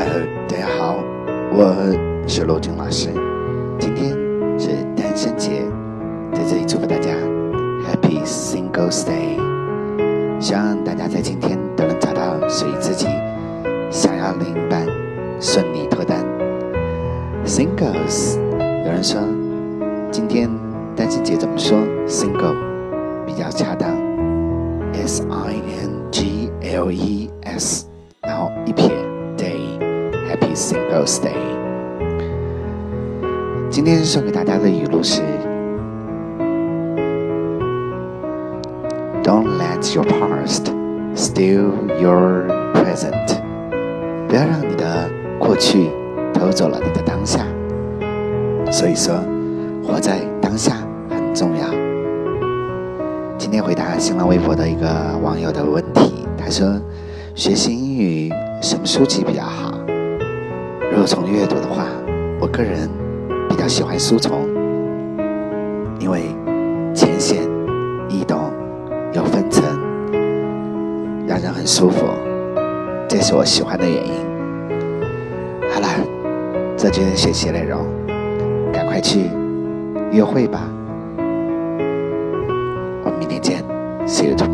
大家好，我是罗军老师。今天是单身节，在这里祝福大家 Happy Singles Day。希望大家在今天都能找到属于自己想要另一半，顺利脱单。Singles，有人说今天单身节怎么说？Single 比较恰当，S I N G L E Singles Day。今天送给大家的语录是：Don't let your past steal your present。不要让你的过去偷走了你的当下。所以说，活在当下很重要。今天回答新浪微博的一个网友的问题，他说：学习英语什么书籍比较好？如果从阅读的话，我个人比较喜欢书虫，因为浅显易懂，有分层，让人很舒服，这是我喜欢的原因。好了，这就是学习内容，赶快去约会吧。我们明天见，See you tomorrow.